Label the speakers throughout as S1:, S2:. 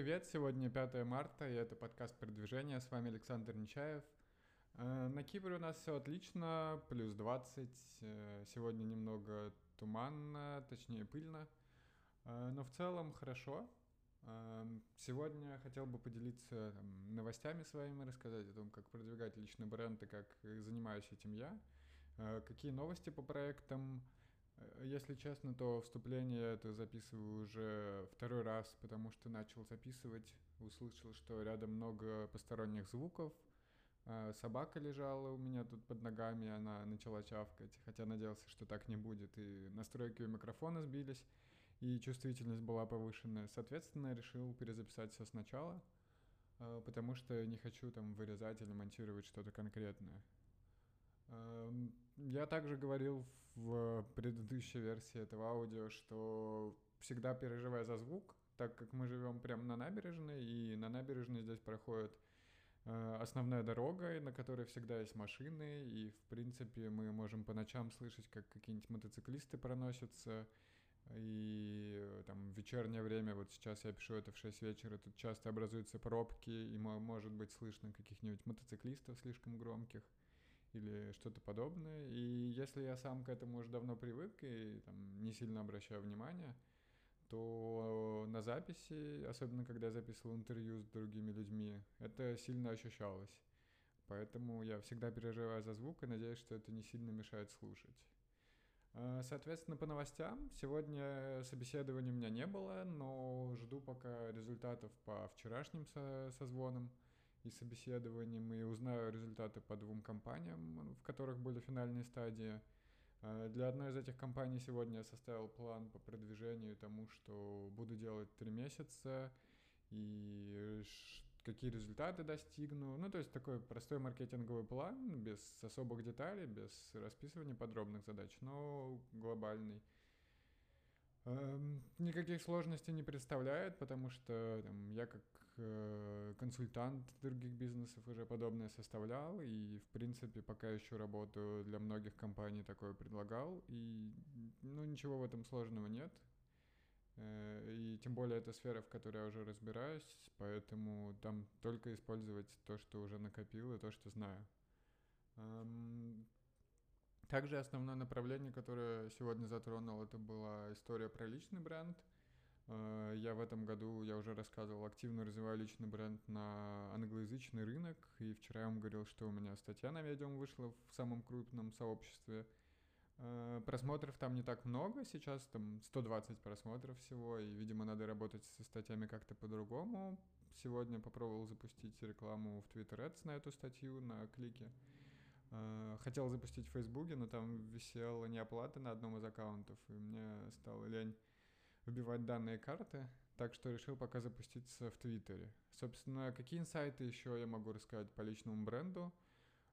S1: привет! Сегодня 5 марта, и это подкаст «Продвижение». С вами Александр Нечаев. Э, на Кипре у нас все отлично, плюс 20. Э, сегодня немного туманно, точнее пыльно. Э, но в целом хорошо. Сегодня хотел бы поделиться там, новостями своими, рассказать о том, как продвигать личный бренд и как занимаюсь этим я. Какие новости по проектам, если честно, то вступление это записываю уже второй раз, потому что начал записывать, услышал, что рядом много посторонних звуков. Э, собака лежала у меня тут под ногами, она начала чавкать, хотя надеялся, что так не будет. И настройки у микрофона сбились, и чувствительность была повышенная. Соответственно, решил перезаписать все сначала, э, потому что не хочу там вырезать или монтировать что-то конкретное. Эм, я также говорил в предыдущей версии этого аудио, что всегда переживая за звук, так как мы живем прямо на набережной, и на набережной здесь проходит э, основная дорога, на которой всегда есть машины, и, в принципе, мы можем по ночам слышать, как какие-нибудь мотоциклисты проносятся, и э, там в вечернее время, вот сейчас я пишу это в 6 вечера, тут часто образуются пробки, и может быть слышно каких-нибудь мотоциклистов слишком громких или что-то подобное. И если я сам к этому уже давно привык и там, не сильно обращаю внимания, то на записи, особенно когда я записывал интервью с другими людьми, это сильно ощущалось. Поэтому я всегда переживаю за звук и надеюсь, что это не сильно мешает слушать. А, соответственно, по новостям. Сегодня собеседования у меня не было, но жду пока результатов по вчерашним со созвонам и собеседованием, и узнаю результаты по двум компаниям, в которых были финальные стадии. Э, для одной из этих компаний сегодня я составил план по продвижению тому, что буду делать три месяца, и какие результаты достигну. Ну, то есть такой простой маркетинговый план, без особых деталей, без расписывания подробных задач, но глобальный. Эм, никаких сложностей не представляет, потому что там, я как э, консультант других бизнесов уже подобное составлял, и, в принципе, пока еще работаю для многих компаний такое предлагал, и, ну, ничего в этом сложного нет. Э, и тем более это сфера, в которой я уже разбираюсь, поэтому там только использовать то, что уже накопил, и то, что знаю. Эм, также основное направление, которое сегодня затронул, это была история про личный бренд — Э, я в этом году, я уже рассказывал, активно развиваю личный бренд на англоязычный рынок. И вчера я вам говорил, что у меня статья на Medium вышла в самом крупном сообществе. Э, просмотров там не так много, сейчас там 120 просмотров всего, и, видимо, надо работать со статьями как-то по-другому. Сегодня попробовал запустить рекламу в Twitter Ads на эту статью, на клике. Э, хотел запустить в Фейсбуке, но там висела неоплата на одном из аккаунтов, и мне стало лень вбивать данные карты, так что решил пока запуститься в Твиттере. Собственно, какие инсайты еще я могу рассказать по личному бренду?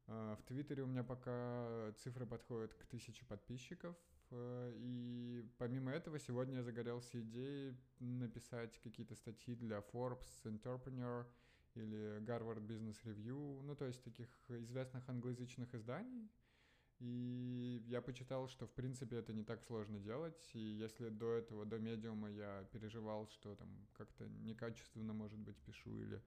S1: А, в Твиттере у меня пока цифры подходят к тысяче подписчиков, э, и помимо этого сегодня я загорелся идеей написать какие-то статьи для Forbes, Entrepreneur или Harvard Business Review, ну то есть таких известных англоязычных изданий, и я почитал, что в принципе это не так сложно делать. И если до этого, до медиума я переживал, что там как-то некачественно, может быть, пишу или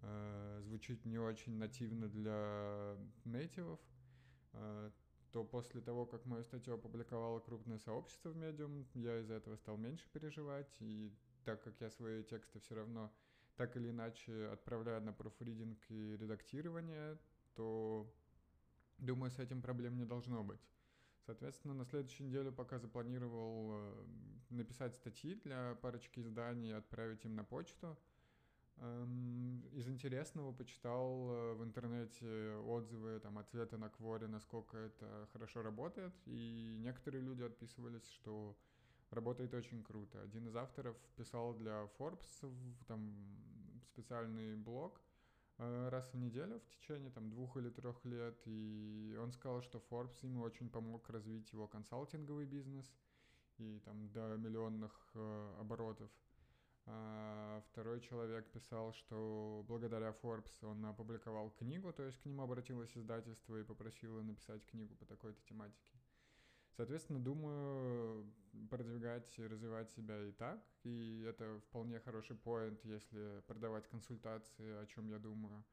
S1: э, звучит не очень нативно для нейтивов, э, то после того, как мою статью опубликовало крупное сообщество в медиум, я из-за этого стал меньше переживать. И так как я свои тексты все равно так или иначе отправляю на профридинг и редактирование, то Думаю, с этим проблем не должно быть. Соответственно, на следующей неделе пока запланировал э, написать статьи для парочки изданий и отправить им на почту. Эм, из интересного почитал э, в интернете отзывы, там, ответы на Кворе, насколько это хорошо работает, и некоторые люди отписывались, что работает очень круто. Один из авторов писал для Forbes, там, специальный блог — Э, раз в неделю в течение там двух или трех лет, и он сказал, что Forbes ему очень помог развить его консалтинговый бизнес и там до миллионных э, оборотов. А второй человек писал, что благодаря Forbes он опубликовал книгу, то есть к нему обратилось издательство и попросило написать книгу по такой-то тематике. Соответственно, думаю продвигать и развивать себя и так, и это вполне хороший поинт, если продавать консультации, о чем я думаю.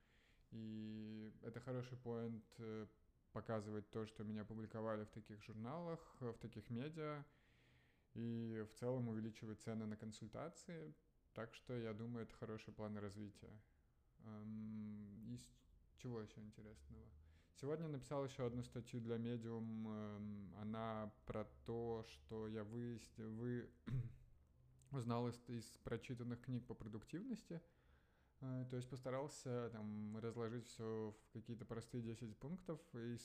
S1: И это хороший поинт э, показывать то, что меня публиковали в таких журналах, в таких медиа, и в целом увеличивать цены на консультации. Так что я думаю, это хороший план развития. Из чего еще интересного? Сегодня написал еще одну статью для Medium. Эм, она про то, что я выяснил, вы узнал из, из прочитанных книг по продуктивности. Э, то есть постарался там разложить все в какие-то простые 10 пунктов и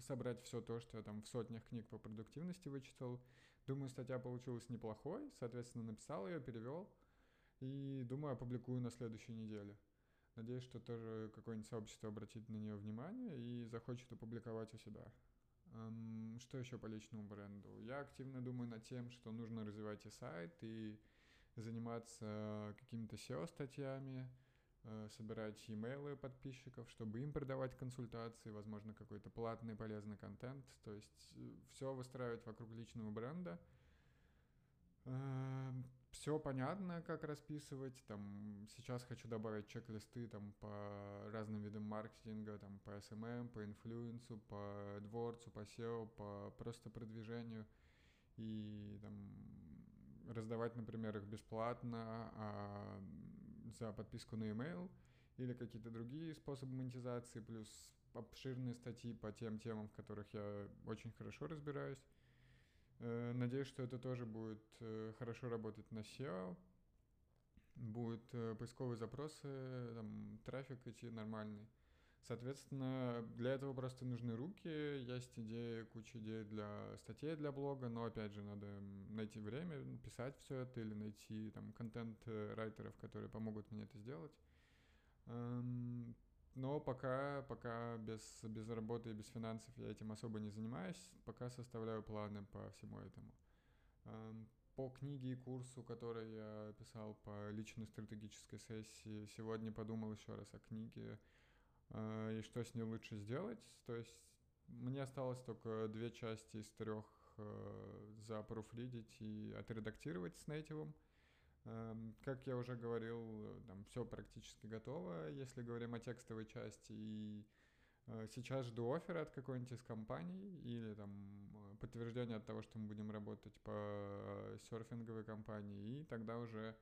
S1: собрать все то, что я там в сотнях книг по продуктивности вычитал. Думаю, статья получилась неплохой, соответственно, написал ее, перевел и думаю, опубликую на следующей неделе. Надеюсь, что тоже какое-нибудь сообщество обратит на нее внимание и захочет опубликовать у себя. Что еще по личному бренду? Я активно думаю над тем, что нужно развивать и сайт, и заниматься какими-то SEO-статьями, э, собирать имейлы подписчиков, чтобы им продавать консультации, возможно, какой-то платный полезный контент. То есть э, все выстраивать вокруг личного бренда. Эм, все понятно, как расписывать. Там сейчас хочу добавить чек-листы там по разным видам маркетинга, там по SMM, по инфлюенсу, по дворцу, по SEO, по просто продвижению. И там раздавать, например, их бесплатно а за подписку на email или какие-то другие способы монетизации, плюс обширные статьи по тем темам, в которых я очень хорошо разбираюсь. Э, надеюсь, что это тоже будет э, хорошо работать на SEO. Будут э, поисковые запросы, там, трафик идти нормальный. Соответственно, для этого просто нужны руки, есть идеи, куча идей для статей для блога, но опять же надо найти время, писать все это или найти там контент-райтеров, которые помогут мне это сделать. Но пока, пока без, без работы и без финансов я этим особо не занимаюсь, пока составляю планы по всему этому. Эм, по книге и курсу, который я писал по личной стратегической сессии, сегодня подумал еще раз о книге э, и что с ней лучше сделать. То есть мне осталось только две части из трех э, запруфридить и отредактировать с нейтивом. Эм, как я уже говорил, там все практически готово, если говорим о текстовой части. И э, сейчас жду оффера от какой-нибудь из компаний или там подтверждение от того, что мы будем работать по серфинговой компании, и тогда уже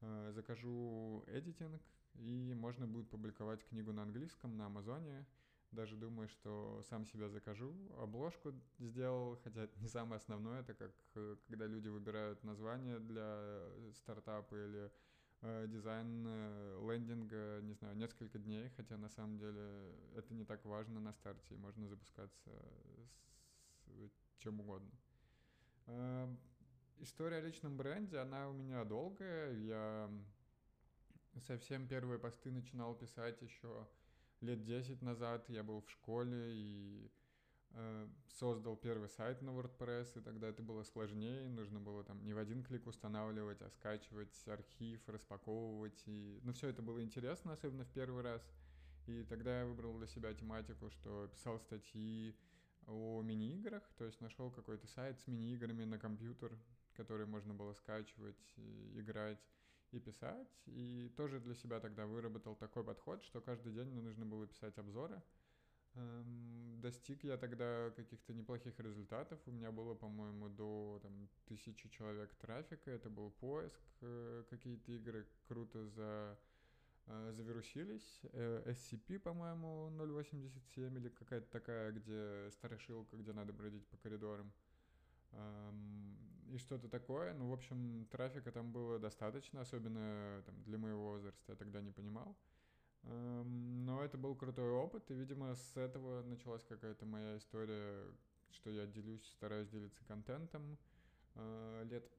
S1: э, закажу эдитинг, и можно будет публиковать книгу на английском на Амазоне. Даже думаю, что сам себя закажу. Обложку сделал, хотя это не самое основное, это как э, когда люди выбирают название для стартапа или э, дизайн э, лендинга, не знаю, несколько дней, хотя на самом деле это не так важно на старте, и можно запускаться с чем угодно. Э, история о личном бренде, она у меня долгая. Я совсем первые посты начинал писать еще лет 10 назад. Я был в школе и э, создал первый сайт на WordPress, и тогда это было сложнее, нужно было там не в один клик устанавливать, а скачивать архив, распаковывать, и... ну все это было интересно, особенно в первый раз, и тогда я выбрал для себя тематику, что писал статьи о мини-играх, то есть нашел какой-то сайт с мини-играми на компьютер, которые можно было скачивать, играть, и писать. И тоже для себя тогда выработал такой подход, что каждый день мне нужно было писать обзоры. Эм, достиг я тогда каких-то неплохих результатов. У меня было, по-моему, до там, тысячи человек трафика. Это был поиск. Э, какие-то игры круто за э, завирусились. Э, SCP, по-моему, 0.87 или какая-то такая, где страшилка, где надо бродить по коридорам и что-то такое. Ну, в общем, трафика там было достаточно, особенно там, для моего возраста, я тогда не понимал. Но это был крутой опыт, и, видимо, с этого началась какая-то моя история, что я делюсь, стараюсь делиться контентом. А, лет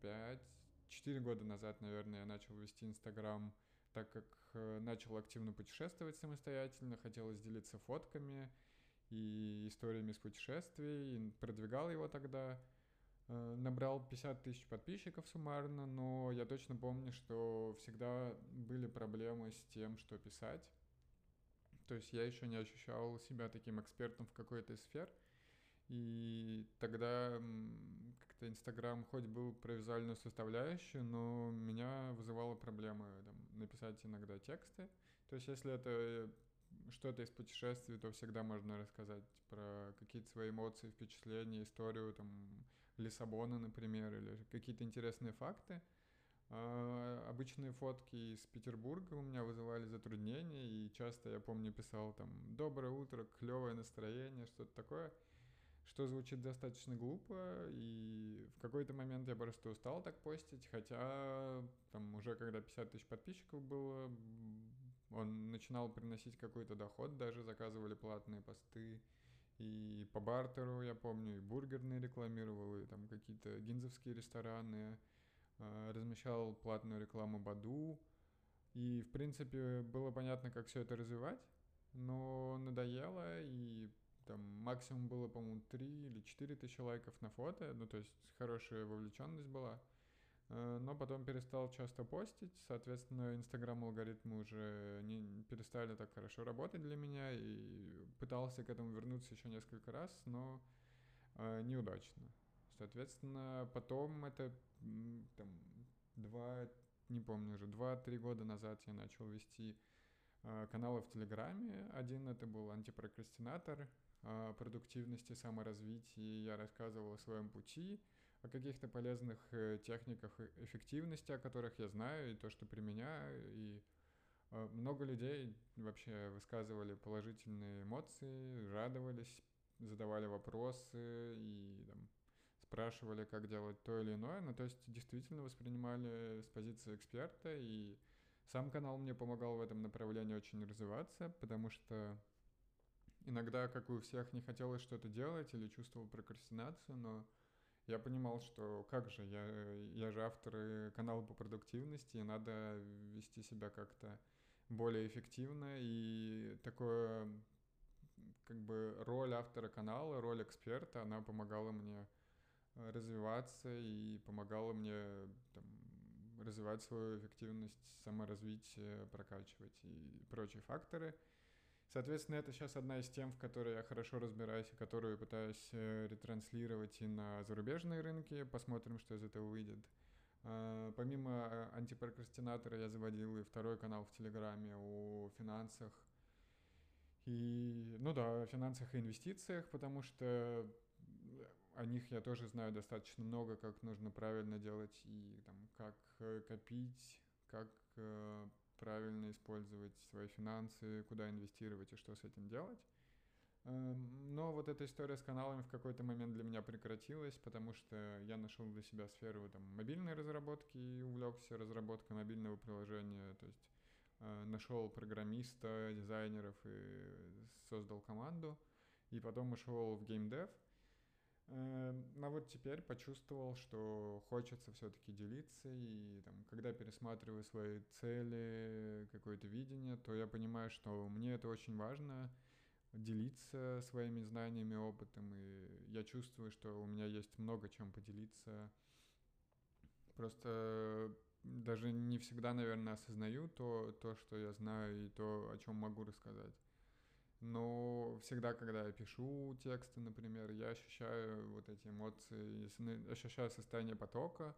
S1: пять, четыре года назад, наверное, я начал вести Инстаграм, так как э, начал активно путешествовать самостоятельно, хотелось делиться фотками, и историями с путешествий, и продвигал его тогда. Э, набрал 50 тысяч подписчиков суммарно, но я точно помню, что всегда были проблемы с тем, что писать. То есть я еще не ощущал себя таким экспертом в какой-то из сфер. И тогда как-то Инстаграм хоть был про визуальную составляющую, но меня вызывала проблема там, написать иногда тексты. То есть если это что-то из путешествий, то всегда можно рассказать про какие-то свои эмоции, впечатления, историю там Лиссабона, например, или какие-то интересные факты. А обычные фотки из Петербурга у меня вызывали затруднения, и часто, я помню, писал там «Доброе утро, клевое настроение», что-то такое, что звучит достаточно глупо, и в какой-то момент я просто устал так постить, хотя там уже когда 50 тысяч подписчиков было, он начинал приносить какой-то доход, даже заказывали платные посты. И по бартеру, я помню, и бургерные рекламировал, и там какие-то гинзовские рестораны, э, размещал платную рекламу Баду. И, в принципе, было понятно, как все это развивать, но надоело, и там максимум было, по-моему, 3 или 4 тысячи лайков на фото, ну, то есть хорошая вовлеченность была. Э, но потом перестал часто постить, соответственно, Инстаграм алгоритмы уже не перестали так хорошо работать для меня, и пытался к этому вернуться еще несколько раз, но э, неудачно. Соответственно, потом это там два, не помню уже, два-три года назад я начал вести э, каналы в Телеграме. Один это был антипрокрастинатор, э, продуктивности, саморазвитии. Я рассказывал о своем пути, о каких-то полезных э, техниках эффективности, о которых я знаю, и то, что применяю, и э, много людей вообще высказывали положительные эмоции, радовались, задавали вопросы и там, спрашивали, как делать то или иное. Ну, то есть действительно воспринимали с позиции эксперта, и сам канал мне помогал в этом направлении очень развиваться, потому что иногда, как и у всех, не хотелось что-то делать или чувствовал прокрастинацию, но я понимал, что как же, я, я же автор канала по продуктивности, и надо вести себя как-то более эффективно, и такое, как бы, роль автора канала, роль эксперта, она помогала мне э, развиваться и помогала мне там, развивать свою эффективность, саморазвитие, прокачивать и прочие факторы – Соответственно, это сейчас одна из тем, в которой я хорошо разбираюсь и которую пытаюсь э, ретранслировать и на зарубежные рынки. Посмотрим, что из этого выйдет. А, помимо э, антипрокрастинатора я заводил и второй канал в Телеграме о финансах. И, ну да, о финансах и инвестициях, потому что о них я тоже знаю достаточно много, как нужно правильно делать и там, как э, копить, как правильно использовать свои финансы, куда инвестировать и что с этим делать. Эм, но вот эта история с каналами в какой-то момент для меня прекратилась, потому что я нашел для себя сферу там, мобильной разработки и увлекся разработкой мобильного приложения. То есть э, нашел программиста, дизайнеров и создал команду. И потом ушел в геймдев. Но вот теперь почувствовал, что хочется все-таки делиться, и там, когда пересматриваю свои цели, какое-то видение, то я понимаю, что мне это очень важно делиться своими знаниями, опытом, и я чувствую, что у меня есть много чем поделиться. Просто даже не всегда, наверное, осознаю то, то, что я знаю, и то, о чем могу рассказать. Но всегда, когда я пишу тексты, например, я ощущаю вот эти эмоции, ощущаю состояние потока,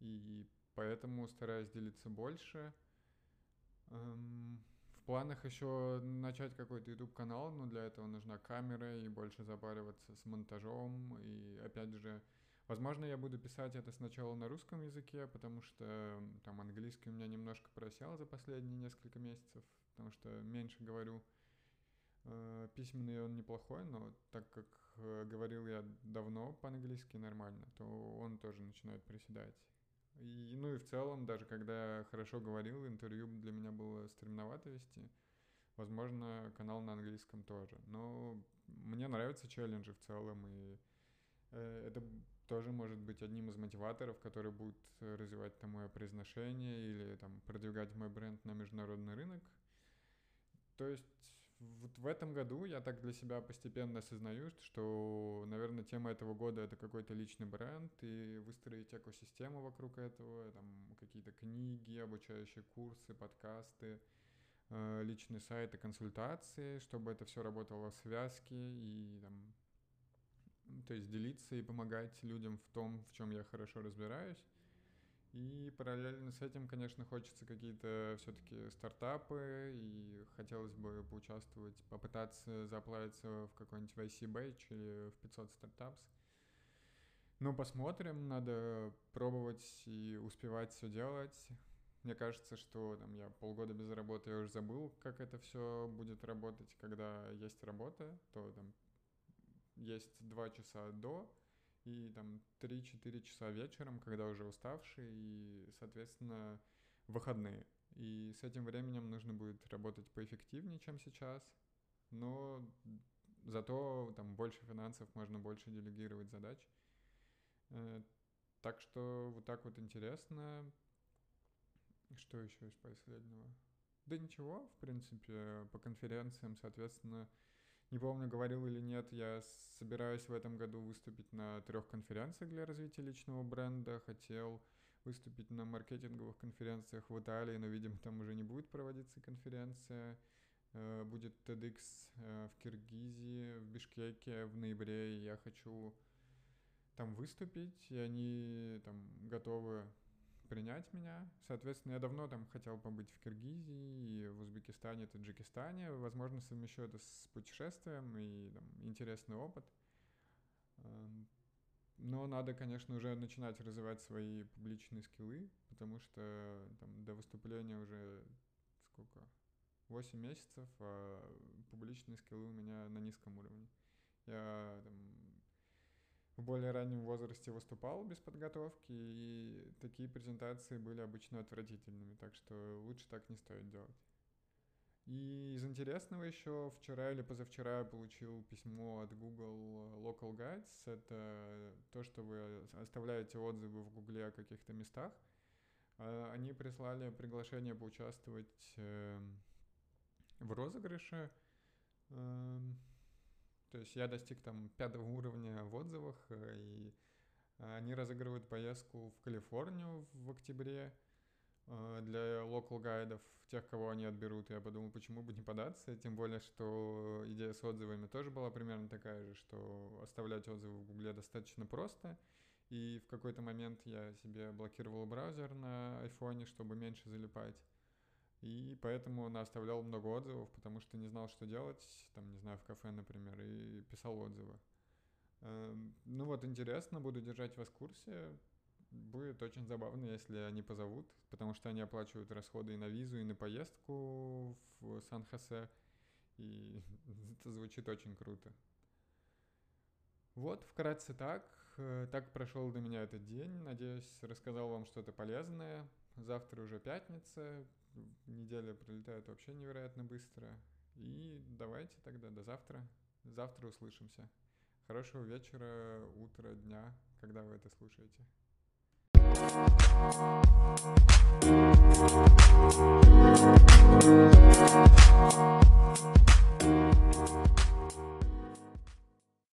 S1: и поэтому стараюсь делиться больше. Эм, в планах еще начать какой-то YouTube-канал, но для этого нужна камера и больше запариваться с монтажом. И опять же, возможно, я буду писать это сначала на русском языке, потому что там английский у меня немножко просел за последние несколько месяцев, потому что меньше говорю. Э, письменный он неплохой, но так как э, говорил я давно по-английски нормально, то он тоже начинает приседать. И, ну и в целом, даже когда я хорошо говорил, интервью для меня было стремновато вести. Возможно, канал на английском тоже. Но мне нравятся челленджи в целом, и э, это тоже может быть одним из мотиваторов, который будет развивать там мое произношение или там продвигать мой бренд на международный рынок. То есть вот в этом году я так для себя постепенно осознаю, что, наверное, тема этого года это какой-то личный бренд и выстроить экосистему вокруг этого, там какие-то книги, обучающие курсы, подкасты, э, личные сайты, консультации, чтобы это все работало в связке и там то есть делиться и помогать людям в том, в чем я хорошо разбираюсь. И параллельно с этим, конечно, хочется какие-то все-таки стартапы, и хотелось бы поучаствовать, попытаться заплавиться в какой-нибудь YC Batch или в 500 стартапс. Ну, посмотрим, надо пробовать и успевать все делать. Мне кажется, что там я полгода без работы, я уже забыл, как это все будет работать, когда есть работа, то там есть два часа до, и там 3-4 часа вечером, когда уже уставший, и, соответственно, выходные. И с этим временем нужно будет работать поэффективнее, чем сейчас, но зато там больше финансов, можно больше делегировать задач. Э, так что вот так вот интересно. Что еще из последнего? Да ничего, в принципе, по конференциям, соответственно, не помню, говорил или нет, я собираюсь в этом году выступить на трех конференциях для развития личного бренда. Хотел выступить на маркетинговых конференциях в Италии, но, видимо, там уже не будет проводиться конференция. Э, будет TEDx э, в Киргизии, в Бишкеке в ноябре, я хочу там выступить, и они там готовы принять меня. Соответственно, я давно там хотел побыть в Киргизии, в Узбекистане, Таджикистане. Возможно, совмещу это с путешествием и там, интересный опыт. Эм, но надо, конечно, уже начинать развивать свои публичные скиллы, потому что там, до выступления уже сколько? 8 месяцев, а публичные скиллы у меня на низком уровне. Я там, в более раннем возрасте выступал без подготовки, и такие презентации были обычно отвратительными, так что лучше так не стоит делать. И из интересного еще вчера или позавчера я получил письмо от Google Local Guides. Это то, что вы оставляете отзывы в Гугле о каких-то местах. А, они прислали приглашение поучаствовать эм, в розыгрыше. То есть я достиг там пятого уровня в отзывах, э, и они разыгрывают поездку в Калифорнию в октябре э, для local гайдов, тех, кого они отберут. Я подумал, почему бы не податься, тем более, что идея с отзывами тоже была примерно такая же, что оставлять отзывы в Гугле достаточно просто. И в какой-то момент я себе блокировал браузер на айфоне, чтобы меньше залипать. И поэтому оставлял много отзывов, потому что не знал, что делать, там, не знаю, в кафе, например, и писал отзывы. Эм, ну вот, интересно, буду держать вас в курсе. Будет очень забавно, если они позовут, потому что они оплачивают расходы и на визу, и на поездку в Сан-Хосе. И это звучит очень круто. Вот, вкратце так. Э, так прошел для меня этот день. Надеюсь, рассказал вам что-то полезное. Завтра уже пятница неделя пролетает вообще невероятно быстро. И давайте тогда до завтра. Завтра услышимся. Хорошего вечера, утра, дня, когда вы это слушаете.